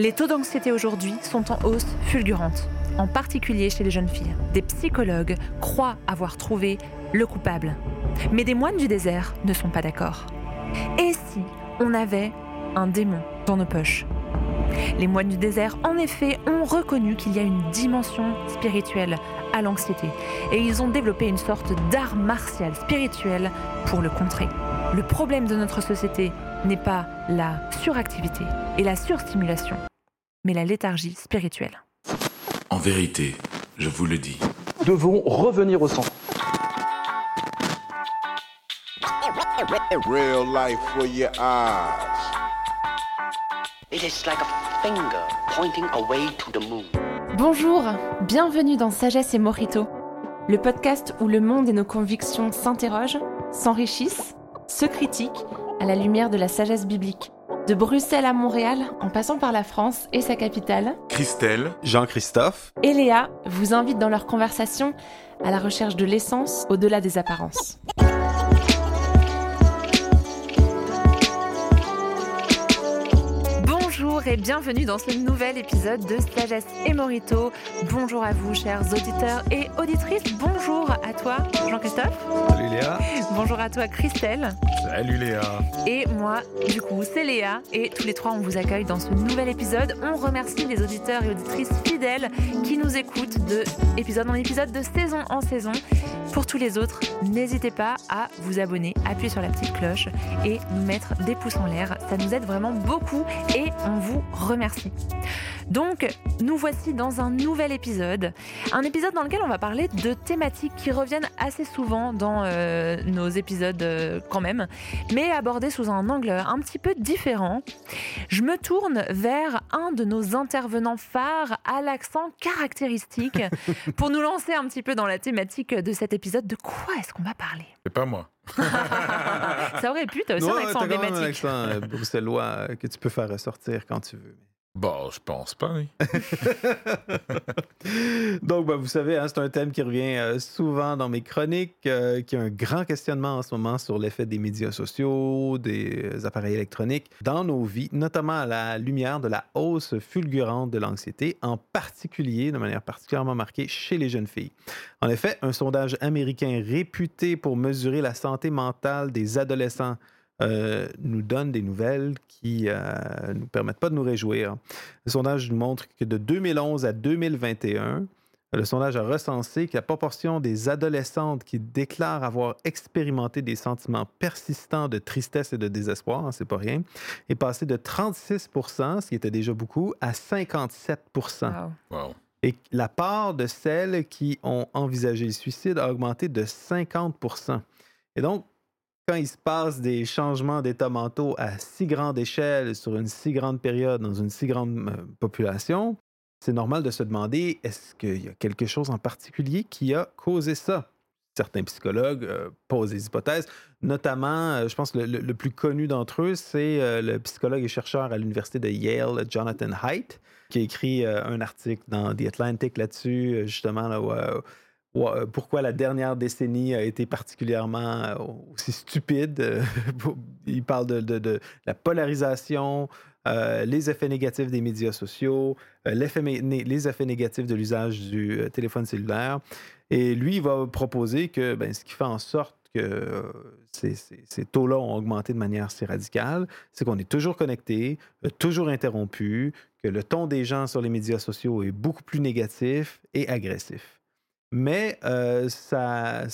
Les taux d'anxiété aujourd'hui sont en hausse fulgurante, en particulier chez les jeunes filles. Des psychologues croient avoir trouvé le coupable. Mais des moines du désert ne sont pas d'accord. Et si on avait un démon dans nos poches? Les moines du désert, en effet, ont reconnu qu'il y a une dimension spirituelle à l'anxiété. Et ils ont développé une sorte d'art martial spirituel pour le contrer. Le problème de notre société n'est pas la suractivité et la surstimulation, mais la léthargie spirituelle. En vérité, je vous le dis. devons revenir au centre. Real life for your eyes. It is like a finger pointing away to the moon. Bonjour, bienvenue dans Sagesse et Morito, le podcast où le monde et nos convictions s'interrogent, s'enrichissent, se critiquent à la lumière de la sagesse biblique. De Bruxelles à Montréal, en passant par la France et sa capitale, Christelle, Jean-Christophe. et Léa vous invitent dans leur conversation à la recherche de l'essence au-delà des apparences. Bonjour et bienvenue dans ce nouvel épisode de Sagesse et Morito. Bonjour à vous, chers auditeurs et auditrices. Bonjour à toi, Jean-Christophe. Salut Léa. Bonjour à toi, Christelle. Salut Léa. Et moi, du coup, c'est Léa. Et tous les trois, on vous accueille dans ce nouvel épisode. On remercie les auditeurs et auditrices fidèles qui nous écoutent de épisode en épisode, de saison en saison. Pour tous les autres, n'hésitez pas à vous abonner, appuyer sur la petite cloche et nous mettre des pouces en l'air. Ça nous aide vraiment beaucoup et on vous remercie. Donc, nous voici dans un nouvel épisode. Un épisode dans lequel on va parler de thématiques qui reviennent assez souvent dans euh, nos épisodes euh, quand même, mais abordées sous un angle un petit peu différent. Je me tourne vers un de nos intervenants phares à l'accent caractéristique pour nous lancer un petit peu dans la thématique de cet épisode. De quoi est-ce qu'on va parler? C'est pas moi. Ça aurait pu, t'as aussi un Ouais, accent même un emblématique. accent euh, bruxellois euh, que tu peux faire ressortir quand tu veux. Bon, je pense pas. Donc, ben, vous savez, hein, c'est un thème qui revient euh, souvent dans mes chroniques, euh, qui a un grand questionnement en ce moment sur l'effet des médias sociaux, des euh, appareils électroniques dans nos vies, notamment à la lumière de la hausse fulgurante de l'anxiété, en particulier, de manière particulièrement marquée, chez les jeunes filles. En effet, un sondage américain réputé pour mesurer la santé mentale des adolescents euh, nous donne des nouvelles qui ne nous permettent pas de nous réjouir. Le sondage nous montre que de 2011 à 2021, le sondage a recensé que la proportion des adolescentes qui déclarent avoir expérimenté des sentiments persistants de tristesse et de désespoir, hein, c'est pas rien, est passé de 36 ce qui était déjà beaucoup, à 57 Wow. Wow. Et la part de celles qui ont envisagé le suicide a augmenté de 50 Et donc, quand il se passe des changements d'état mentaux à si grande échelle, sur une si grande période, dans une si grande euh, population, c'est normal de se demander est-ce qu'il y a quelque chose en particulier qui a causé ça? Certains psychologues euh, posent des hypothèses, notamment, euh, je pense le, le- plus connu d'entre eux, c'est le psychologue et chercheur à l'université de Yale, Jonathan Haidt, qui a écrit un article dans The Atlantic là-dessus, justement, là, où, pourquoi la dernière décennie a été particulièrement euh, aussi stupide. Euh, Il parle de, la polarisation, euh, les effets négatifs des médias sociaux, euh, les effets négatifs de l'usage du euh, téléphone cellulaire. Et lui, il va proposer que ben, ce qui fait en sorte que euh, ces, ces- taux-là ont augmenté de manière si radicale, c'est qu'on est toujours connecté, euh, toujours interrompu, que le ton des gens sur les médias sociaux est beaucoup plus négatif et agressif. Mais euh, sa,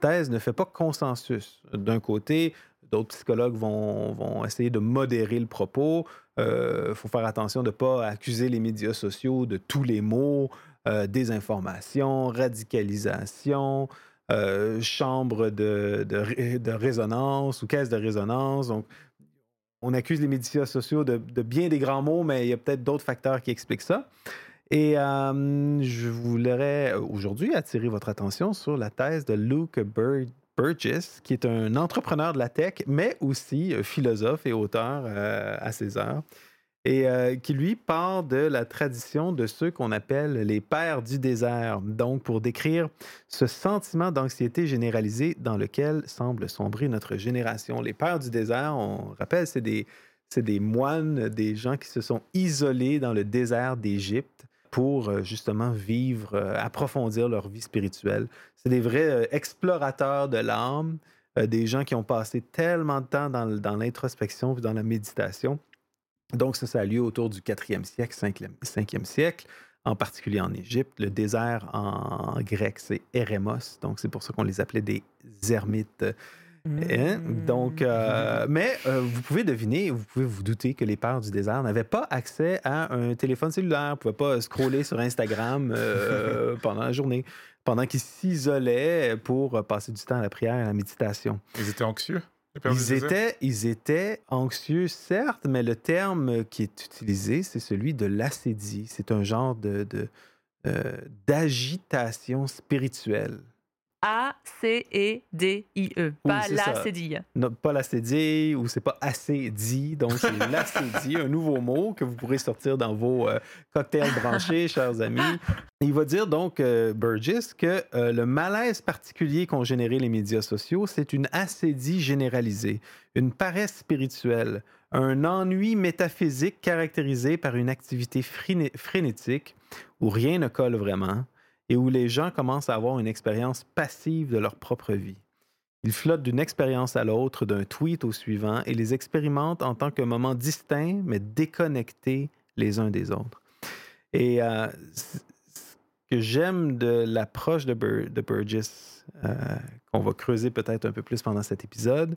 thèse ne fait pas consensus. D'un côté, d'autres psychologues vont, essayer de modérer le propos. Il faut faire attention de ne pas accuser les médias sociaux de tous les mots, euh, désinformation, radicalisation, euh, chambre de résonance ou caisse de résonance. Donc, on accuse les médias sociaux de, de bien des grands mots, mais il y a peut-être d'autres facteurs qui expliquent ça. Et euh, je voudrais aujourd'hui attirer votre attention sur la thèse de Luke Bur- Burgess, qui est un entrepreneur de la tech, mais aussi euh, philosophe et auteur euh, à ses heures, et qui lui part de la tradition de ceux qu'on appelle les pères du désert, donc pour décrire ce sentiment d'anxiété généralisée dans lequel semble sombrer notre génération. Les pères du désert, on rappelle, c'est des moines, des gens qui se sont isolés dans le désert d'Égypte pour euh, justement vivre, euh, approfondir leur vie spirituelle. C'est des vrais euh, explorateurs de l'âme, des gens qui ont passé tellement de temps dans, l'introspection dans la méditation. Donc, ça, ça a lieu autour du 4e siècle, 5e, 5e siècle, en particulier en Égypte. Le désert en grec, c'est Eremos. Donc, c'est pour ça qu'on les appelait des ermites. Hein? Donc, euh, mais euh, vous pouvez deviner, vous pouvez vous douter que les pères du désert n'avaient pas accès à un téléphone cellulaire, ne pouvaient pas scroller sur Instagram euh, pendant la journée, pendant qu'ils s'isolaient pour passer du temps à la prière et à la méditation. Ils étaient anxieux Ils étaient, ils étaient anxieux, certes, mais le terme qui est utilisé, c'est celui de l'acédie. C'est un genre de, d'agitation spirituelle. A-C-E-D-I-E. Oui, Pas c'est la ça. cédille. Non, pas l'acédie ou c'est pas assez dit, donc c'est l'acédie, un nouveau mot que vous pourrez sortir dans vos euh, cocktails branchés, chers amis. Il va dire donc, euh, Burgess, que euh, le malaise particulier qu'ont généré les médias sociaux, c'est une acédie généralisée, une paresse spirituelle, un ennui métaphysique caractérisé par une activité fréné- frénétique où rien ne colle vraiment et où les gens commencent à avoir une expérience passive de leur propre vie. Ils flottent d'une expérience à l'autre, d'un tweet au suivant, et les expérimentent en tant que moments distincts, mais déconnectés les uns des autres. Et euh, ce que j'aime de l'approche de Burgess, euh, qu'on va creuser peut-être un peu plus pendant cet épisode,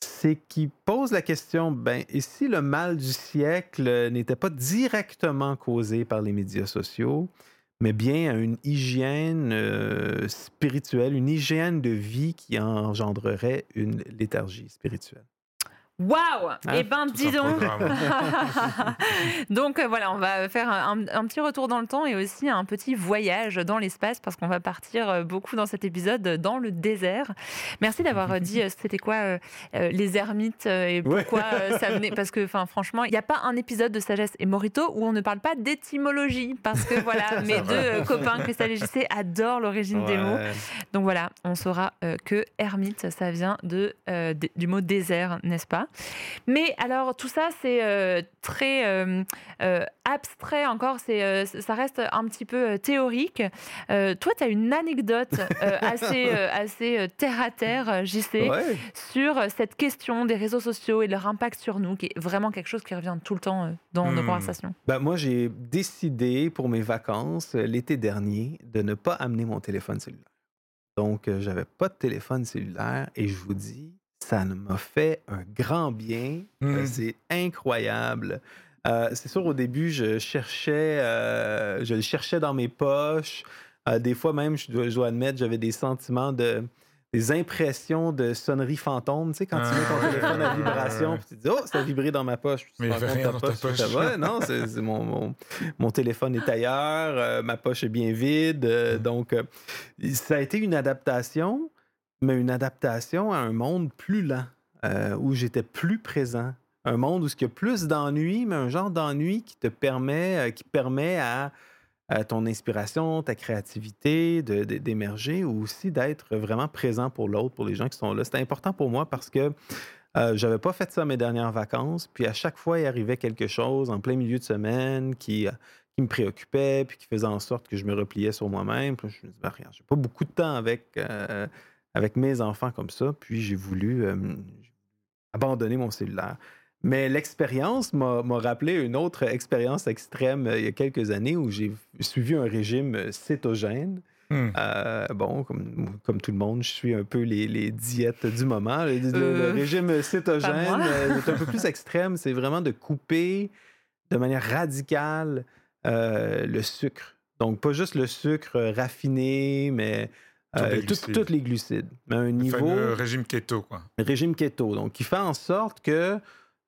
c'est qu'il pose la question, ben, et si le mal du siècle n'était pas directement causé par les médias sociaux, mais bien à une hygiène euh, spirituelle, une hygiène de vie qui engendrerait une léthargie spirituelle. Waouh Hein, Eh ben, dis donc. Donc euh, voilà, on va faire un, un petit retour dans le temps et aussi un petit voyage dans l'espace parce qu'on va partir euh, beaucoup dans cet épisode euh, dans le désert. Merci d'avoir dit c'était quoi euh, les ermites et pourquoi ça venait parce que enfin franchement, il n'y a pas un épisode de Sagesse et Morito où on ne parle pas d'étymologie parce que voilà, mes deux copains Cristal et JC adorent l'origine des mots. Donc voilà, on saura euh, que ermite, ça vient de, du mot désert, n'est-ce pas? Mais alors, tout ça, c'est euh, très euh, euh, abstrait encore, c'est, ça reste un petit peu théorique. Toi, tu as une anecdote assez, assez terre-à-terre, JC, Ouais. sur cette question des réseaux sociaux et leur impact sur nous, qui est vraiment quelque chose qui revient tout le temps dans nos Hmm. conversations. Ben, moi, j'ai décidé pour mes vacances l'été dernier de ne pas amener mon téléphone cellulaire. Donc, j'avais pas de téléphone cellulaire et je vous dis, ça m'a fait un grand bien. Euh, Mm. c'est incroyable. Euh, c'est sûr, au début, je cherchais, euh, je le cherchais dans mes poches. Euh, des fois même, je dois, je dois admettre, j'avais des sentiments de des impressions de sonnerie fantôme, tu sais, quand tu mets ton Ah, téléphone à vibration, puis tu dis, oh, ça a vibré dans ma poche. Puis tu Mais te rien dans ta ça poche. va. Non, mon, mon, mon téléphone est ailleurs, ma poche est bien vide. euh, donc, ça a été une adaptation, mais une adaptation à un monde plus lent, euh, où j'étais plus présent. Un monde où il y a plus d'ennui, mais un genre d'ennui qui te permet, euh, qui permet à, ton inspiration, ta créativité d'émerger ou aussi d'être vraiment présent pour l'autre, pour les gens qui sont là. C'était important pour moi parce que euh, j'avais pas fait ça mes dernières vacances. Puis à chaque fois, il arrivait quelque chose en plein milieu de semaine qui, euh, qui me préoccupait, puis qui faisait en sorte que je me repliais sur moi-même. Puis je me disais, ben, regarde, j'ai pas beaucoup de temps avec, avec mes enfants comme ça. Puis j'ai voulu euh, abandonner mon cellulaire. Mais l'expérience m'a rappelé une autre expérience extrême euh, il y a quelques années où j'ai suivi un régime euh, cétogène. Hmm. Euh, bon, comme, comme tout le monde, je suis un peu les, les diètes du moment. Le, régime cétogène est un peu plus extrême. C'est vraiment de couper de manière radicale euh, le sucre. Donc, pas juste le sucre raffiné, mais euh, tout- glucides. tous les glucides. Mais un niveau régime keto, quoi. régime keto. Donc, qui fait en sorte que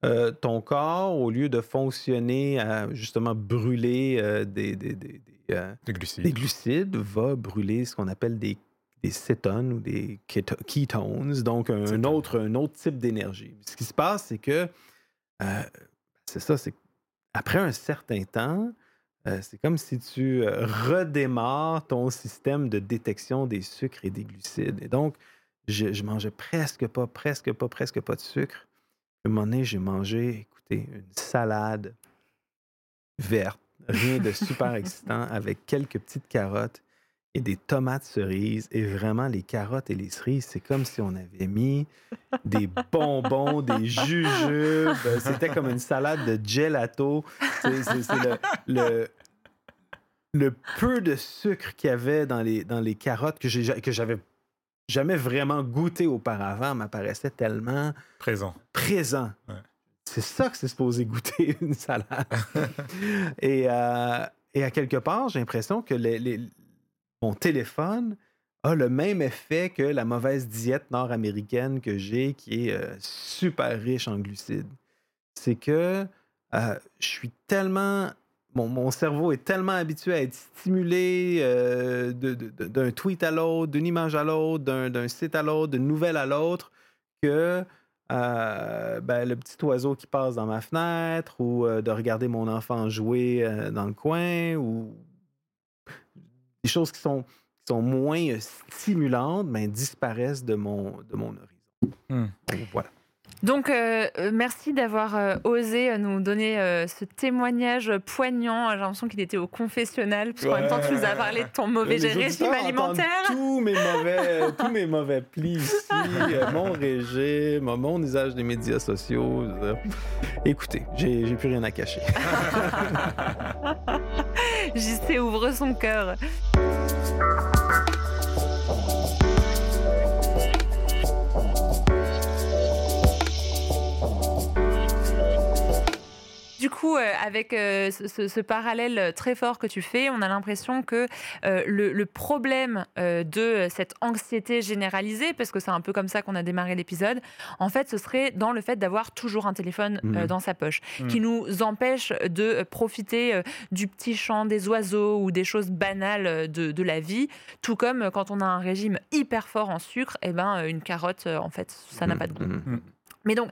euh, ton corps, au lieu de fonctionner à justement brûler euh, des, des- des- des, euh, Des glucides. des glucides, va brûler ce qu'on appelle des, des cétones ou des keto- ketones, donc un, autre, un autre type d'énergie. Ce qui se passe, c'est que, euh, c'est ça, c'est après un certain temps, euh, c'est comme si tu euh, redémarres ton système de détection des sucres et des glucides. Et donc, je, je mangeais presque pas, presque pas, presque pas de sucre. À un moment donné, j'ai mangé, écoute, écoutez, une salade verte, rien de super excitant, avec quelques petites carottes et des tomates cerises. Et vraiment, les carottes et les cerises, c'est comme si on avait mis des bonbons, des jujubes. C'était comme une salade de gelato. C'est c'est- c'est le, le, le peu de sucre qu'il y avait dans les, dans les carottes que j'ai- que j'avais jamais vraiment goûté auparavant m'apparaissait tellement Présent. présent. Ouais. C'est ça que c'est supposé goûter une salade. et, euh, et à quelque part, j'ai l'impression que les- les- mon téléphone a le même effet que la mauvaise diète nord-américaine que j'ai, qui est euh, super riche en glucides. C'est que euh, je suis tellement. Mon, cerveau est tellement habitué à être stimulé euh, d'un tweet à l'autre, d'une image à l'autre, d'un site à l'autre, d'une nouvelle à l'autre, que ben, le petit oiseau qui passe dans ma fenêtre ou de regarder mon enfant jouer dans le coin ou des choses qui sont, qui sont moins euh, stimulantes mais disparaissent de mon, de mon horizon. Hmm. Donc, voilà. Donc, euh, euh, merci d'avoir euh, osé nous donner euh, ce témoignage poignant. J'ai l'impression qu'il était au confessionnal, parce qu'en même temps, tu nous as parlé de ton mauvais Les régime alimentaire. Tous mes mauvais, tous mes mauvais plis ici, mon régime, mon usage des médias sociaux. Écoutez, j'ai j'ai plus rien à cacher. JC ouvre son cœur. Du coup, euh, avec euh, ce, parallèle très fort que tu fais, on a l'impression que euh, le, le problème de cette anxiété généralisée, parce que c'est un peu comme ça qu'on a démarré l'épisode, en fait, ce serait dans le fait d'avoir toujours un téléphone Mhm. dans sa poche, Mhm. qui nous empêche de profiter du petit chant des oiseaux ou des choses banales de, de la vie, tout comme quand on a un régime hyper fort en sucre, et ben euh, une carotte, en fait, ça n'a pas de goût. Mais donc,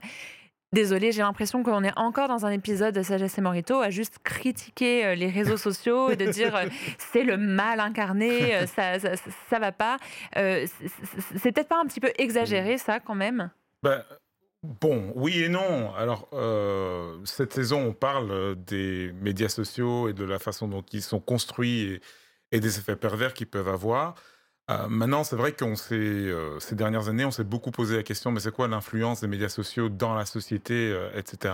désolé, j'ai l'impression qu'on est encore dans un épisode de Sagesse et Morito à juste critiquer euh, les réseaux sociaux et de dire euh, c'est le mal incarné, euh, ça, ça, va pas. Euh, c'est- peut-être pas un petit peu exagéré ça quand même? Ben, bon, oui et non. Alors, euh, cette saison, on parle des médias sociaux et de la façon dont ils sont construits et, et des effets pervers qu'ils peuvent avoir. Euh, maintenant, c'est vrai qu'on s'est, euh, ces dernières années, on s'est beaucoup posé la question, mais c'est quoi l'influence des médias sociaux dans la société, euh, etc.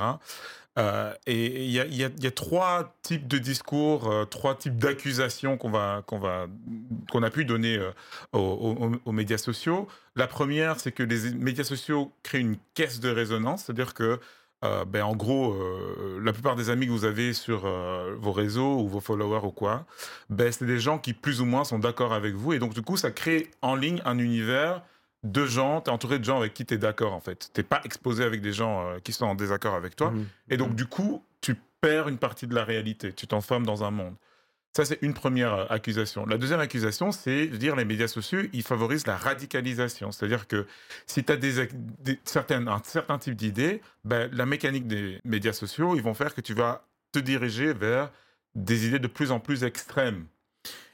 Euh, et il y a, il y a- trois types de discours, euh, trois types d'accusations qu'on a pu donner euh, aux médias sociaux. La première, c'est que les médias sociaux créent une caisse de résonance, c'est-à-dire que, euh, ben, en gros, euh, la plupart des amis que vous avez sur euh, vos réseaux ou vos followers ou quoi, ben, c'est des gens qui plus ou moins sont d'accord avec vous, et donc du coup, ça crée en ligne un univers de gens, tu es entouré de gens avec qui tu es d'accord en fait. Tu pas exposé avec des gens qui sont en désaccord avec toi. Mhm. Et donc, du coup, tu perds une partie de la réalité. Tu t'enfermes dans un monde. Ça, c'est une première euh, accusation. La deuxième accusation, c'est de dire les médias sociaux, ils favorisent la radicalisation. C'est-à-dire que si tu as des, ac- des- certaines, un certain type d'idées, ben, la mécanique des médias sociaux, ils vont faire que tu vas te diriger vers des idées de plus en plus extrêmes.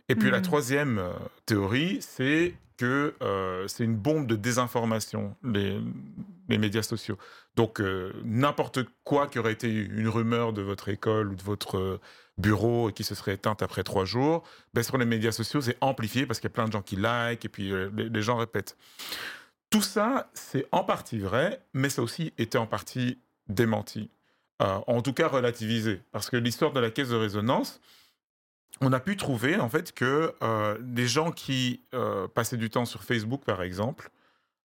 Et puis la Mhm. troisième euh, théorie, c'est que euh, c'est une bombe de désinformation, les, les médias sociaux. Donc euh, n'importe quoi qui aurait été une rumeur de votre école ou de votre bureau et qui se serait éteinte après trois jours, ben, sur les médias sociaux, c'est amplifié parce qu'il y a plein de gens qui like et puis euh, les, gens répètent. Tout ça, c'est en partie vrai, mais ça aussi été en partie démenti. Euh, en tout cas relativisé. Parce que l'histoire de la caisse de résonance, on a pu trouver en fait que euh, des gens qui passaient du temps sur Facebook, par exemple,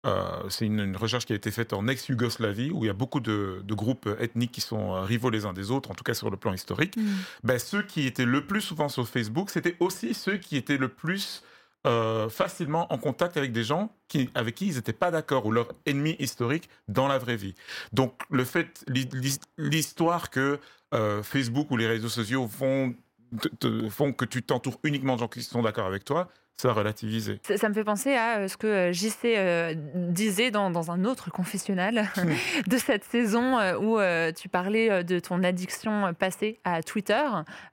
euh, c'est une, une recherche qui a été faite en ex-Yougoslavie, où il y a beaucoup de, de groupes ethniques qui sont euh, rivaux les uns des autres, en tout cas sur le plan historique. Ben, ceux qui étaient le plus souvent sur Facebook, c'était aussi ceux qui étaient le plus euh, facilement en contact avec des gens qui, avec qui ils n'étaient pas d'accord ou leurs ennemis historiques dans la vraie vie. Donc le fait, l'hi- l'hi- l'histoire que euh, Facebook ou les réseaux sociaux font, te- te- font que tu t'entoures uniquement de gens qui sont d'accord avec toi, ça relativisé. Ça, ça me fait penser à euh, ce que euh, JC euh, disait dans, dans un autre confessionnal de cette saison euh, où euh, tu parlais de ton addiction passée à Twitter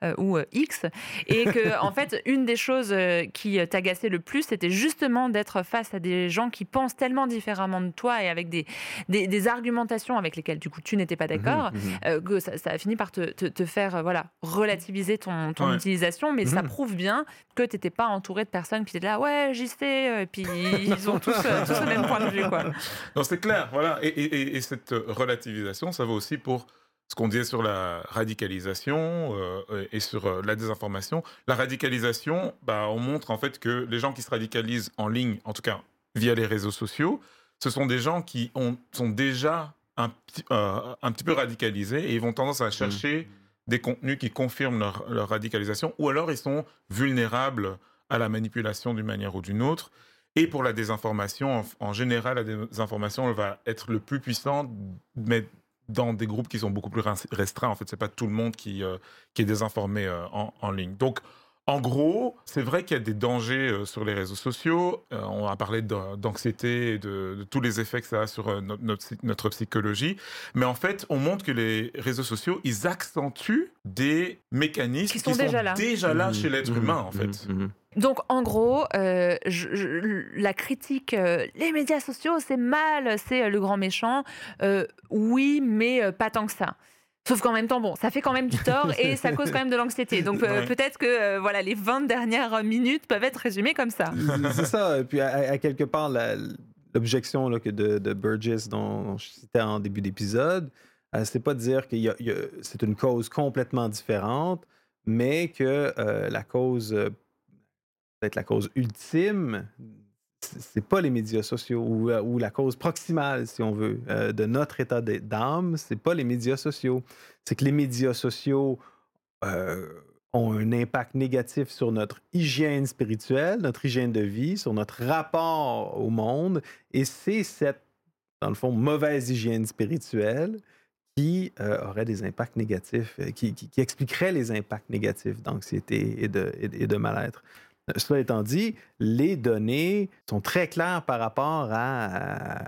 euh, ou euh, X et que en fait une des choses qui t'agaçait le plus c'était justement d'être face à des gens qui pensent tellement différemment de toi et avec des, des, des argumentations avec lesquelles du coup tu n'étais pas d'accord mhm. euh, que ça, ça a fini par te, te- te faire euh, voilà, relativiser ton, ton Ouais. utilisation, mais ça Mhm. prouve bien que tu n'étais pas entouré de personnes qui étaient là, ouais, j'y sais, euh, et puis ils ont tous, euh, tous le même point de vue. Quoi. Non, c'est clair, voilà. Et, et- et- et cette relativisation, ça vaut aussi pour ce qu'on disait sur la radicalisation euh, et sur la désinformation. La radicalisation, bah, on montre en fait que les gens qui se radicalisent en ligne, en tout cas via les réseaux sociaux, ce sont des gens qui ont, sont déjà un, petit- euh, un petit peu radicalisés et ils vont tendance à chercher des contenus qui confirment leur, leur radicalisation ou alors ils sont vulnérables à la manipulation d'une manière ou d'une autre. Et pour la désinformation, en, en général, la désinformation elle va être le plus puissante, mais dans des groupes qui sont beaucoup plus res- restreints. En fait, c'est pas tout le monde qui, euh, qui est désinformé euh, en, en ligne. Donc, en gros, c'est vrai qu'il y a des dangers euh, sur les réseaux sociaux. Euh, on a parlé d'an- d'anxiété et de, de tous les effets que ça a sur euh, no- notre, notre psychologie. Mais en fait, on montre que les réseaux sociaux, ils accentuent des mécanismes Qui sont déjà là. déjà là Mhm, chez l'être mhm, humain, en fait. mhm. Donc, en gros, euh, je- je- la critique, euh, les médias sociaux, c'est mal, c'est euh, le grand méchant. Euh, oui, mais euh, pas tant que ça. Sauf qu'en même temps, bon, ça fait quand même du tort et ça cause quand même de l'anxiété. Donc euh, Ouais. peut-être que euh, voilà, les 20 dernières minutes peuvent être résumées comme ça. C'est- ça. Et puis, à, à quelque part, l'objection là, que de, de Burgess, dont, dont je citais en début d'épisode, euh, c'est pas de dire que c'est une cause complètement différente, mais que euh, la cause, euh, peut-être la cause ultime, c'est pas les médias sociaux ou, euh, ou la cause proximale, si on veut, euh, de notre état d'âme, c'est pas les médias sociaux. C'est que les médias sociaux euh, ont un impact négatif sur notre hygiène spirituelle, notre hygiène de vie, sur notre rapport au monde. Et c'est cette, dans le fond, mauvaise hygiène spirituelle qui aurait des impacts négatifs, qui, expliquerait les impacts négatifs d'anxiété et de- et de mal-être. Cela étant dit, les données sont très claires par rapport à,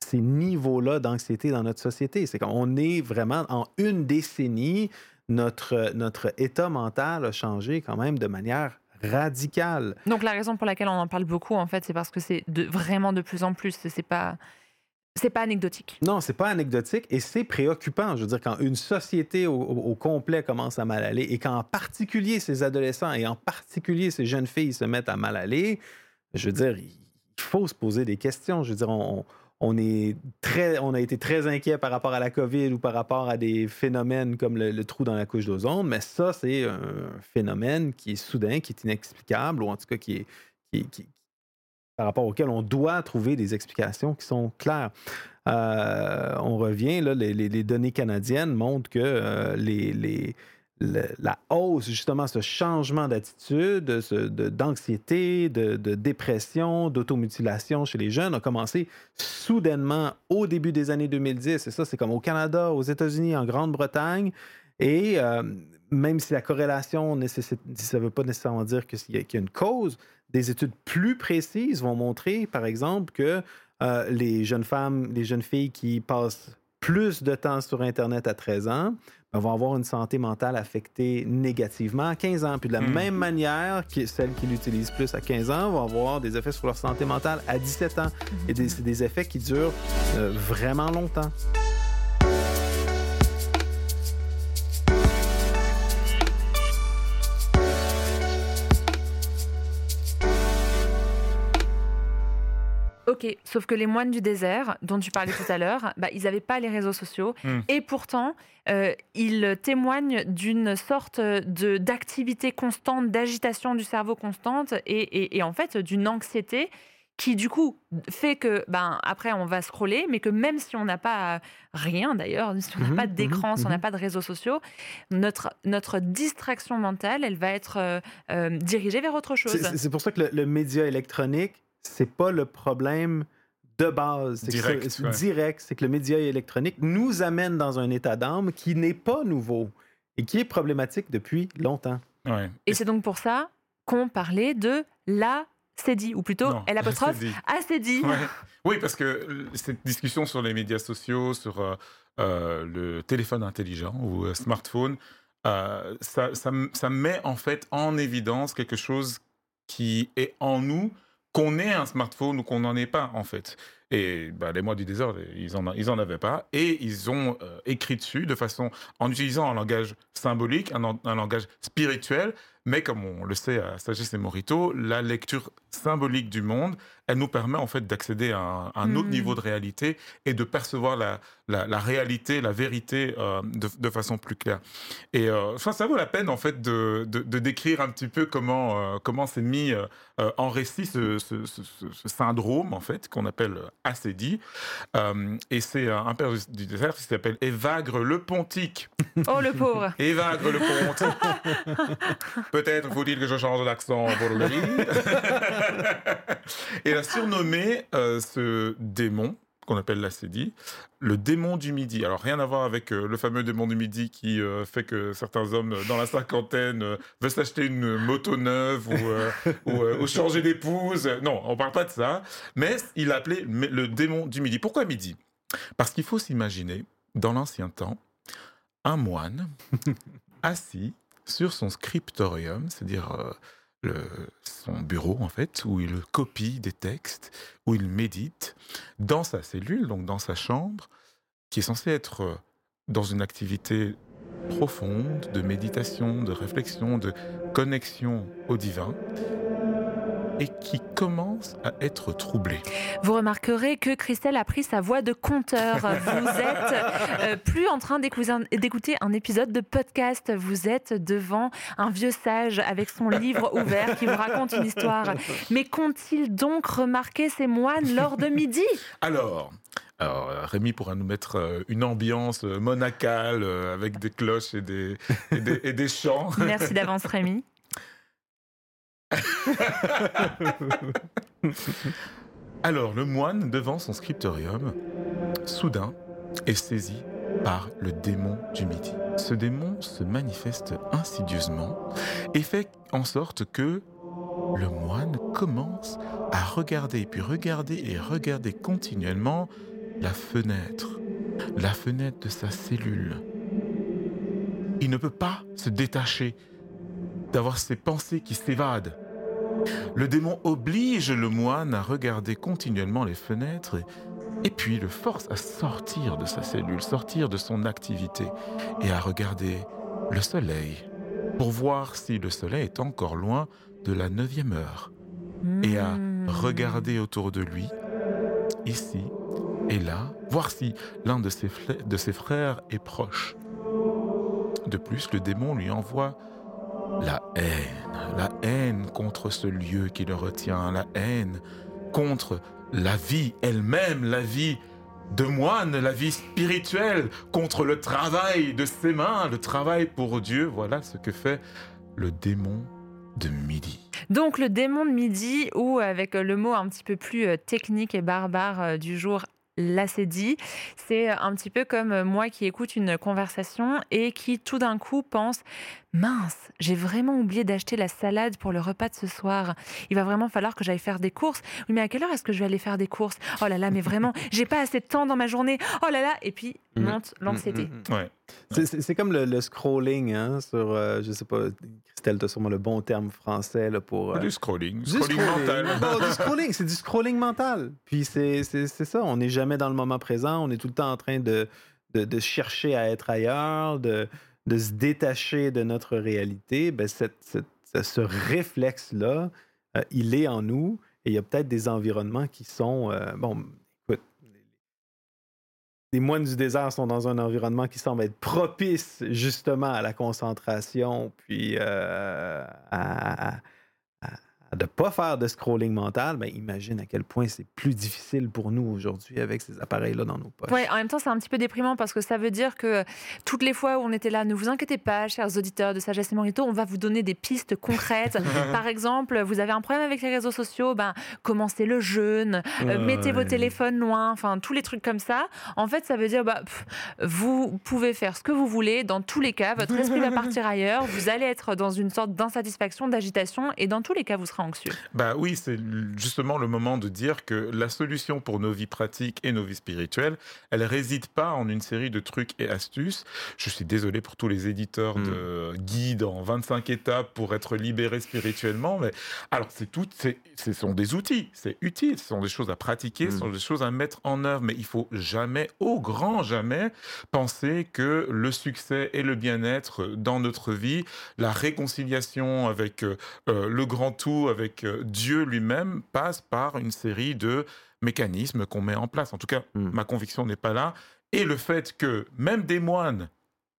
ces niveaux-là d'anxiété dans notre société. C'est qu'on est vraiment en une décennie, notre, notre état mental a changé quand même de manière radicale. Donc la raison pour laquelle on en parle beaucoup, en fait, c'est parce que c'est de, vraiment de plus en plus. C'est pas, c'est pas anecdotique. Non, c'est pas anecdotique et c'est préoccupant. Je veux dire, quand une société au, complet commence à mal aller et quand en particulier ces adolescents et en particulier ces jeunes filles se mettent à mal aller, je veux dire, il faut se poser des questions. Je veux dire, on, est très, on a été très inquiet par rapport à la COVID ou par rapport à des phénomènes comme le, trou dans la couche d'ozone, mais ça, c'est un phénomène qui est soudain, qui est inexplicable ou en tout cas qui est, par rapport auquel on doit trouver des explications qui sont claires. Euh, on revient, là, les, données canadiennes montrent que euh, les, les- le- la hausse, justement, ce changement d'attitude, d'anxiété, de, de dépression, d'automutilation chez les jeunes a commencé soudainement au début des années 2010. Et ça, c'est comme au Canada, aux États-Unis, en Grande-Bretagne. Et euh, même si la corrélation, nécessite, ça ne veut pas nécessairement dire y qu'il y a une cause, des études plus précises vont montrer, par exemple, que euh, les jeunes femmes, les jeunes filles qui passent plus de temps sur Internet à 13 ans ben, vont avoir une santé mentale affectée négativement à 15 ans. Puis de la Hmm. même manière que celles qui l'utilisent plus à 15 ans vont avoir des effets sur leur santé mentale à 17 ans. Et des- c'est des effets qui durent euh, vraiment longtemps. Ok, sauf que les moines du désert, dont tu parlais tout à l'heure, bah, ils n'avaient pas les réseaux sociaux. Hmm. Et pourtant, euh, ils témoignent d'une sorte de, d'activité constante, d'agitation du cerveau constante et, et- et en fait d'une anxiété qui du coup fait que ben après on va scroller mais que même si on n'a pas rien d'ailleurs si on n'a Mhm, pas d'écran mhm, si on n'a mhm. pas de réseaux sociaux notre notre distraction mentale elle va être euh, euh, dirigée vers autre chose C'est- C'est c'est pour ça que le, le média électronique, c'est pas le problème de base. Direct, c'est- ouais. direct. C'est que le média électronique nous amène dans un état d'âme qui n'est pas nouveau et qui est problématique depuis longtemps. Ouais. Et c'est donc pour ça qu'on parlait de la c'est dit, ou plutôt Non, L apostrophe dit. Ouais. Oui, parce que cette discussion sur les médias sociaux, sur euh, euh, le téléphone intelligent ou euh, smartphone, euh, ça, ça ça met en fait en évidence quelque chose qui est en nous, qu'on ait un smartphone ou qu'on n'en ait pas en fait. Et bah, les mois du désordre, ils en, ils en avaient pas. Et ils ont euh, écrit dessus de façon, en utilisant un langage symbolique, un, un langage spirituel. Mais comme on le sait à Sagesse et Morito, la lecture symbolique du monde, elle nous permet en fait d'accéder à un, un autre Mm. niveau de réalité et de percevoir la, la, la réalité, la vérité euh, de, de façon plus claire. Et euh, ça vaut la peine en fait de, de, de décrire un petit peu comment euh, comment c'est mis en récit ce, ce, ce- ce- ce syndrome en fait qu'on appelle. Euh, et c'est un père du- désert qui s'appelle Évagre le Pontique. Oh le pauvre. Évagre le Pontique. Peut-être faut-il que je change d'accent pour le. Et il a surnommé euh, ce démon qu'on appelle l'acédie, le démon du midi. Alors rien à voir avec euh, le fameux démon du midi qui euh, fait que certains hommes dans la cinquantaine euh, veulent s'acheter une moto neuve ou, ou, ou changer d'épouse. Non, on parle pas de ça. Mais il l'appelait le démon du midi. Pourquoi midi? Parce qu'il faut s'imaginer, dans l'ancien temps, un moine assis sur son scriptorium, c'est-à-dire son bureau en fait, où il copie des textes, où il médite, dans sa cellule, donc dans sa chambre, qui est censée être euh, dans une activité profonde de méditation, de réflexion, de connexion au divin, et qui commence à être troublé. Vous remarquerez que Christelle a pris sa voix de conteur. Vous êtes euh, plus en train d'écouter un, épisode de podcast. Vous êtes devant un vieux sage avec son livre ouvert qui vous raconte une histoire. Mais qu'ont-ils donc remarqué ces moines lors de midi? Alors, alors, euh, Rémi pourra nous mettre euh, une ambiance monacale avec des cloches et des, et des, et des chants. Merci d'avance Rémi. Alors, le moine, devant son scriptorium, soudain, est saisi par le démon du midi. Ce démon se manifeste insidieusement et fait en sorte que le moine commence à regarder, puis regarder et regarder continuellement la fenêtre, la fenêtre de sa cellule. Il ne peut pas se détacher d'avoir ses pensées qui s'évadent. Le démon oblige le moine à regarder continuellement les fenêtres et, et puis le force à sortir de sa cellule, sortir de son activité et à regarder le soleil pour voir si le soleil est encore loin de la neuvième heure et à Hmm. regarder autour de lui, ici et là, voir si l'un de ses frères est proche. De plus, le démon lui envoie la haine, la haine contre ce lieu qui le retient, la haine contre la vie elle-même, la vie de moine, la vie spirituelle, contre le travail de ses mains, le travail pour Dieu. Voilà ce que fait le démon de midi. Donc le démon de midi, ou avec le mot un petit peu plus euh, technique et barbare euh, du jour, l'acédie, c'est un petit peu comme euh, moi qui écoute une conversation et qui tout d'un coup pense mince, j'ai vraiment oublié d'acheter la salade pour le repas de ce soir. Il va vraiment falloir que j'aille faire des courses. Oui, mais à quelle heure est-ce que je vais aller faire des courses? Oh là là, mais vraiment, j'ai pas assez de temps dans ma journée. Oh là là, et puis Mhm. monte l'anxiété. Mm, mm, mm. Ouais. C'est- comme le, le scrolling hein, sur, euh, je sais pas, Christelle, tu as sûrement le bon terme français là, pour. euh, Du scrolling, du scrolling mental. Du scrolling, c'est du scrolling mental. Puis c'est c'est- c'est ça, on n'est jamais dans le moment présent, on est tout le temps en train de, de, de chercher à être ailleurs, de, de se détacher de notre réalité. Ben, cette- cette- ce- réflexe-là, euh, il est en nous et il y a peut-être des environnements qui sont. euh, bon, écoute, les moines du désert sont dans un environnement qui semble être propice justement à la concentration, puis euh, à de ne pas faire de scrolling mental. Ben, imagine à quel point c'est plus difficile pour nous aujourd'hui avec ces appareils-là dans nos poches. Ouais, en même temps, c'est un petit peu déprimant parce que ça veut dire que toutes les fois où on était là, ne vous inquiétez pas, chers auditeurs de Sagesse et Morito, on va vous donner des pistes concrètes. Par exemple, vous avez un problème avec les réseaux sociaux, ben, commencez le jeûne, euh, mettez vos téléphones loin, enfin, tous les trucs comme ça. En fait, ça veut dire, bah, pff, vous pouvez faire ce que vous voulez. Dans tous les cas, votre esprit va partir ailleurs. Vous allez être dans une sorte d'insatisfaction, d'agitation, et dans tous les cas, vous serez anxieux. Bah oui, c'est justement le moment de dire que la solution pour nos vies pratiques et nos vies spirituelles, elle réside pas en une série de trucs et astuces. Je suis désolé pour tous les éditeurs de guides en 25 étapes pour être libéré spirituellement, mais alors c'est tout, c'est, ce sont des outils, c'est utile, ce sont des choses à pratiquer, ce Mm. sont des choses à mettre en œuvre, mais il faut jamais, au grand jamais, penser que le succès et le bien-être dans notre vie, la réconciliation avec euh, euh, le grand avec euh, Dieu lui-même, passe par une série de mécanismes qu'on met en place. En tout cas, Mm. ma conviction n'est pas là. Et le fait que même des moines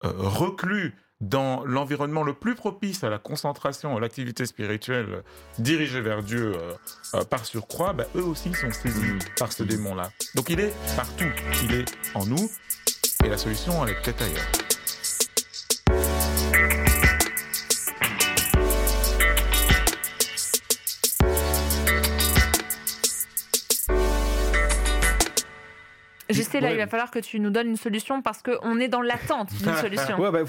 euh, reclus dans l'environnement le plus propice à la concentration, à l'activité spirituelle euh, dirigée vers Dieu euh, euh, par surcroît, bah, eux aussi sont saisis Mm. par ce démon-là. Donc il est partout, il est en nous, et la solution, elle est peut-être ailleurs. J'essaie là, Ouais. il va falloir que tu nous donnes une solution parce qu'on est dans l'attente d'une solution. Ouais, ben,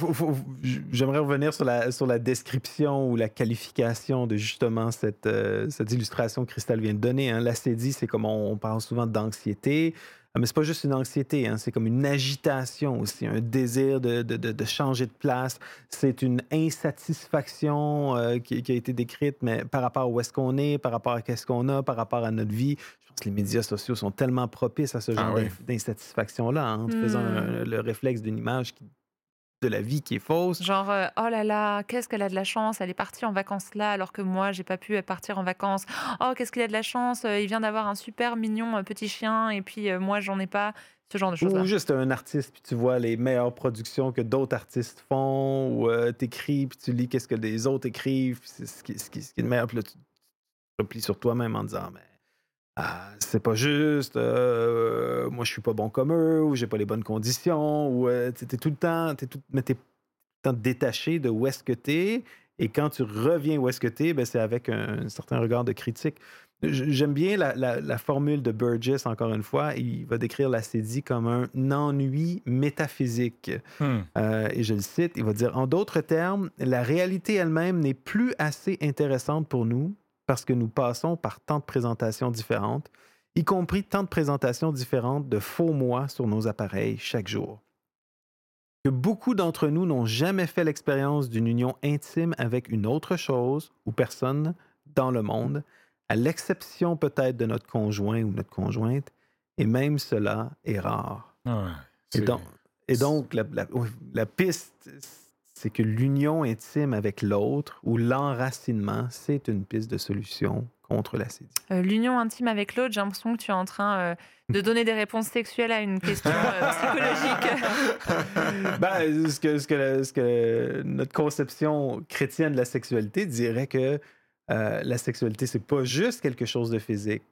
j'aimerais revenir sur la, sur la description ou la qualification de justement cette, euh, cette illustration que Christelle vient de donner. Hein. C'est comme on, on parle souvent d'anxiété, mais c'est pas juste une anxiété, hein, c'est comme une agitation aussi, un désir de, de- de- de changer de place. C'est une insatisfaction euh, qui, qui a été décrite, mais par rapport à où est-ce qu'on est, par rapport à qu'est-ce qu'on a, par rapport à notre vie. Je pense que les médias sociaux sont tellement propices à ce Ah genre oui. d'insatisfaction-là, hein, en te faisant Hmm. un- le réflexe d'une image qui- de la vie qui est fausse. Genre, euh, oh là là, qu'est-ce qu'elle a de la chance, elle est partie en vacances là, alors que moi, j'ai pas pu partir en vacances. Oh, qu'est-ce qu'il a de la chance, euh, il vient d'avoir un super mignon euh, petit chien, et puis euh, moi, j'en ai pas. Ce genre de choses-là. Ou juste un artiste, puis tu vois les meilleures productions que d'autres artistes font, ou euh, t'écris, puis tu lis qu'est-ce que les autres écrivent, puis c'est ce qui, ce, qui, ce qui est le meilleur. Puis là, tu te replies sur toi-même en disant, mais ah, c'est pas juste, euh, moi je suis pas bon comme eux, ou j'ai pas les bonnes conditions, ou euh, tu es tout le temps, t'es tout, mais t'es tout le temps détaché de où est-ce que t'es, et quand tu reviens où est-ce que t'es, ben, c'est avec un, un certain regard de critique. J'aime bien la, la- la formule de Burgess, encore une fois. Il va décrire l'acédie comme un ennui métaphysique. Hmm. Euh, et je le cite, il va dire, en d'autres termes, la réalité elle-même n'est plus assez intéressante pour nous parce que nous passons par tant de présentations différentes, y compris tant de présentations différentes de faux moi sur nos appareils chaque jour. Que beaucoup d'entre nous n'ont jamais fait l'expérience d'une union intime avec une autre chose ou personne dans le monde, à l'exception peut-être de notre conjoint ou notre conjointe, et même cela est rare. Ah Et donc, et donc la, la- oui, la piste, c'est que l'union intime avec l'autre ou l'enracinement, c'est une piste de solution contre l'acédie. Euh, L'union intime avec l'autre, j'ai l'impression que tu es en train euh, de donner des réponses sexuelles à une question euh, psychologique. Ben, ce, que, ce, que la- ce que notre conception chrétienne de la sexualité dirait que la sexualité, c'est pas juste quelque chose de physique,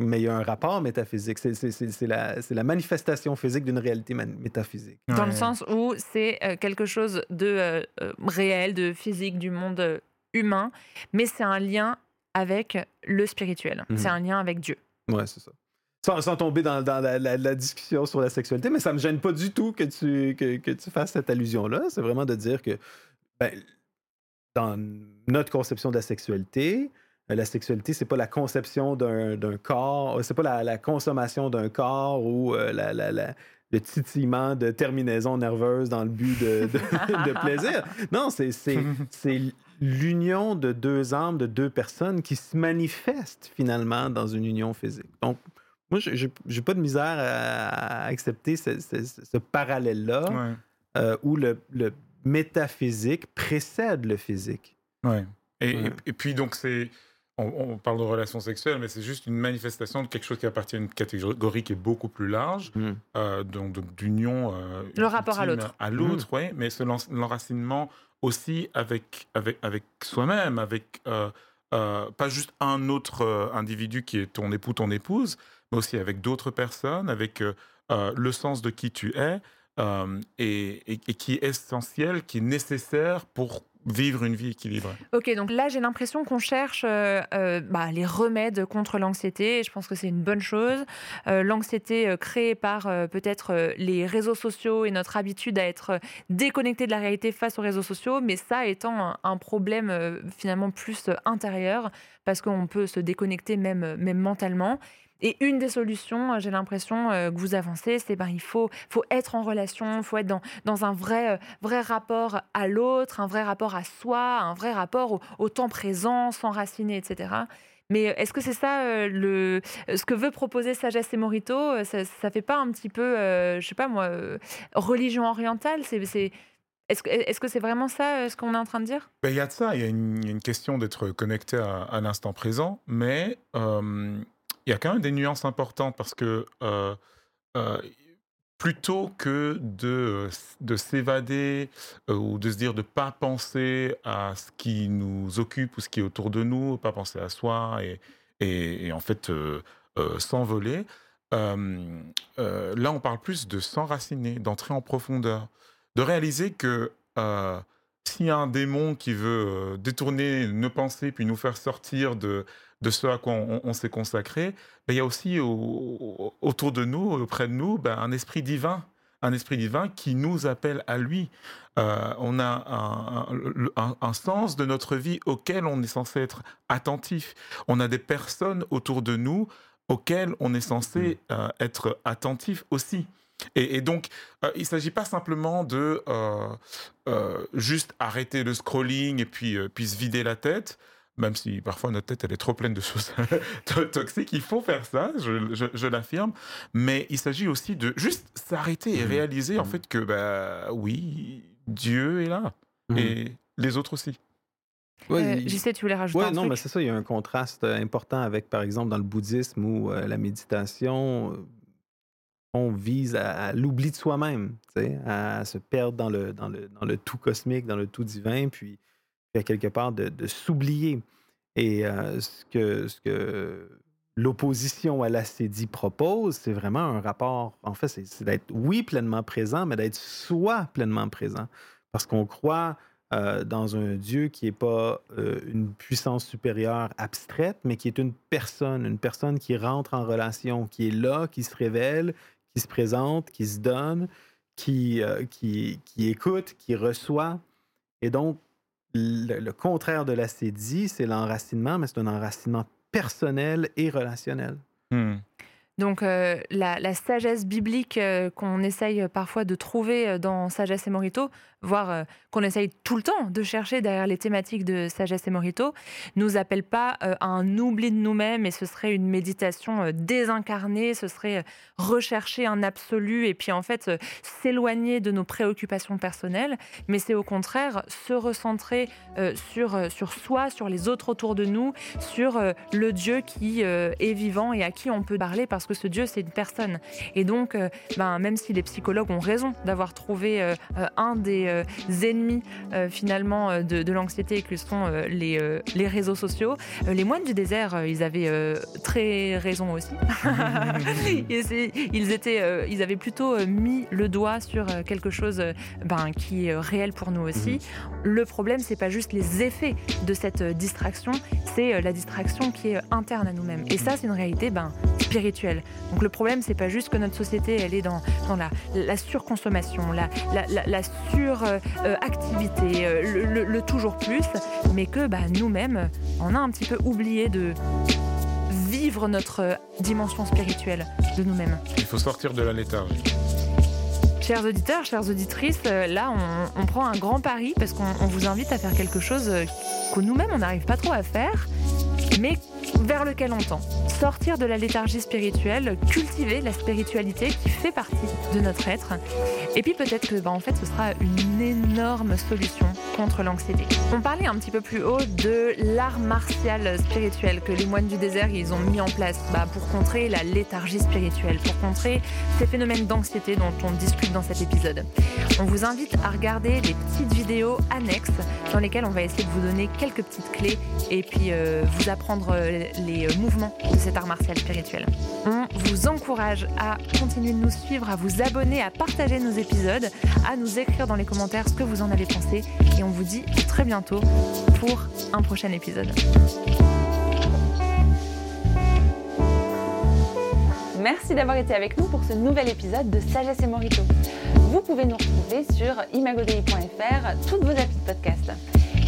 mais il y a un rapport métaphysique. C'est- C'est c'est- c'est la, c'est la manifestation physique d'une réalité man- métaphysique. Dans le sens où c'est euh, quelque chose de euh, euh, réel, de physique, du monde humain, mais c'est un lien avec le spirituel. Mhm. C'est un lien avec Dieu. Ouais, c'est ça. Sans, sans tomber dans, dans la, la- la discussion sur la sexualité, mais ça me gêne pas du tout que tu, que, que tu fasses cette allusion-là. C'est vraiment de dire que ben, dans notre conception de la sexualité, euh, la sexualité, c'est pas la conception d'un corps, euh, c'est pas la, la consommation d'un corps ou euh, la, la- la- le titillement de terminaisons nerveuses dans le but de, de- de plaisir. Non, c'est l'union de deux âmes, de deux personnes qui se manifestent finalement dans une union physique. Donc, moi, j'ai- pas de misère à, à accepter ce, ce- ce parallèle-là Ouais. euh, où le, le métaphysique précède le physique. Ouais. Et, Ouais. et- et puis donc c'est, on, on parle de relations sexuelles, mais c'est juste une manifestation de quelque chose qui appartient à une catégorie qui est beaucoup plus large, euh, donc, d'union. euh, Le rapport à l'autre. À l'autre, oui, mais l'enracinement aussi avec avec avec soi-même, avec euh, euh, pas juste un autre euh, individu qui est ton époux, ton épouse, mais aussi avec d'autres personnes, avec euh, euh, le sens de qui tu es. euh, et, et- et qui est essentiel, qui est nécessaire pour vivre une vie équilibrée. Ok, donc là j'ai l'impression qu'on cherche euh, euh, bah, les remèdes contre l'anxiété. et Je pense que c'est une bonne chose. Euh, l'anxiété créée par peut-être les réseaux sociaux et notre habitude à être déconnecté de la réalité face aux réseaux sociaux, mais ça étant un, un problème finalement plus intérieur, parce qu'on peut se déconnecter même, même mentalement. Et une des solutions, euh, j'ai l'impression euh, que vous avancez, c'est ben il faut, faut être en relation, il faut être dans, dans un vrai, euh, vrai rapport à l'autre, un vrai rapport à soi, un vrai rapport au, temps présent, s'enraciner, etc. Mais est-ce que c'est ça le, ce que veut proposer Sagesse et Morito ça, ça fait pas un petit peu, euh, je sais pas moi, religion orientale? C'est, c'est, est-ce, est-ce que c'est vraiment ça ce qu'on est en train de dire? Ben, Il y a de ça, il y a une, question d'être connecté à, l'instant présent, mais il y a quand même des nuances importantes parce que euh, euh, plutôt que de, de s'évader euh, ou de se dire de ne pas penser à ce qui nous occupe ou ce qui est autour de nous, pas penser à soi et, et- et en fait euh, euh, s'envoler, euh, euh, là on parle plus de s'enraciner, d'entrer en profondeur, de réaliser que euh, s'il y a un démon qui veut euh, détourner nos pensées puis nous faire sortir de, de ce à quoi on, on s'est consacré, ben, il y a aussi au- au- autour de nous, auprès de nous, ben, un esprit divin, un esprit divin qui nous appelle à lui. Euh, on a un, sens de notre vie auquel on est censé être attentif. On a des personnes autour de nous auxquelles on est censé euh, être attentif aussi. Et, et donc, euh, il ne s'agit pas simplement de juste arrêter le scrolling et puis, puis se vider la tête, même si parfois notre tête elle est trop pleine de choses to- toxiques. Il faut faire ça, je, je- je l'affirme. Mais il s'agit aussi de juste s'arrêter et Mhm. réaliser en Mhm. fait que, bah, oui, Dieu est là. Mhm. Et les autres aussi. Ouais, Euh, il- J'essaie, tu voulais rajouter Ouais, un non, truc? mais c'est ça, il y a un contraste euh, important avec, par exemple, dans le bouddhisme où euh, la méditation, euh, on vise à, à l'oubli de soi-même, à se perdre dans le, dans, le, dans le tout cosmique, dans le tout divin, puis, quelque part de, s'oublier. Et euh, ce que, l'opposition à l'acédie propose, c'est vraiment un rapport, en fait, c'est d'être, oui, pleinement présent, mais d'être soi pleinement présent. Parce qu'on croit euh, dans un Dieu qui n'est pas euh, une puissance supérieure abstraite, mais qui est une personne, une personne qui rentre en relation, qui est là, qui se révèle, qui se présente, qui se donne, qui écoute, qui reçoit. Et donc, le, contraire de l'acédie, c'est l'enracinement, mais c'est un enracinement personnel et relationnel. Hmm. Donc euh, la, sagesse biblique euh, qu'on essaye parfois de trouver euh, dans Sagesse et Morito, voire qu'on essaye tout le temps de chercher derrière les thématiques de Sagesse et Morito, nous appelle pas à un oubli de nous-mêmes et ce serait une méditation désincarnée, ce serait rechercher un absolu et puis en fait s'éloigner de nos préoccupations personnelles, mais c'est au contraire se recentrer sur, sur soi, sur les autres autour de nous, sur le Dieu qui est vivant et à qui on peut parler parce que ce Dieu, c'est une personne. Et donc, euh, ben, même si les psychologues ont raison d'avoir trouvé euh, euh, un des euh, ennemis finalement de, de l'anxiété que sont les, les réseaux sociaux, les moines du désert, ils avaient très raison aussi. Ils, étaient, ils avaient plutôt mis le doigt sur quelque chose ben, qui est réel pour nous aussi. Le problème, c'est pas juste les effets de cette distraction, c'est la distraction qui est interne à nous-mêmes. Et ça, c'est une réalité ben, spirituelle. Donc le problème, c'est pas juste que notre société, elle est dans, dans la, la surconsommation, la, la, la, la suractivité, euh, le, le- le toujours plus, mais que bah, nous-mêmes, on a un petit peu oublié de vivre notre euh, dimension spirituelle de nous-mêmes. Il faut sortir de la léthargie. Chers auditeurs, chères auditrices, euh, là, on, on prend un grand pari parce qu'on on vous invite à faire quelque chose euh, que nous-mêmes, on n'arrive pas trop à faire, mais vers lequel on tend. Sortir de la léthargie spirituelle, cultiver la spiritualité qui fait partie de notre être. Et puis peut-être que, bah, en fait, ce sera une énorme solution contre l'anxiété. On parlait un petit peu plus haut de l'art martial spirituel que les moines du désert ils ont mis en place bah, pour contrer la léthargie spirituelle, pour contrer ces phénomènes d'anxiété dont on discute dans cet épisode. On vous invite à regarder les petites vidéos annexes dans lesquelles on va essayer de vous donner quelques petites clés et puis euh, vous apprendre euh, les euh, mouvements de cet art martial spirituel. On vous encourage à continuer de nous suivre, à vous abonner, à partager nos épisodes, à nous écrire dans les commentaires ce que vous en avez pensé et on vous dit à très bientôt pour un prochain épisode. Merci d'avoir été avec nous pour ce nouvel épisode de Sagesse et Morito. Vous pouvez nous retrouver sur imagodei.fr, toutes vos applis de podcast.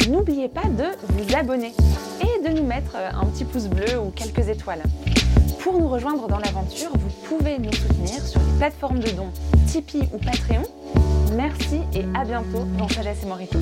N'oubliez pas de vous abonner et de nous mettre un petit pouce bleu ou quelques étoiles. Pour nous rejoindre dans l'aventure, vous pouvez nous soutenir sur les plateformes de dons Tipeee ou Patreon. Merci et à bientôt dans Sagesse et Morito.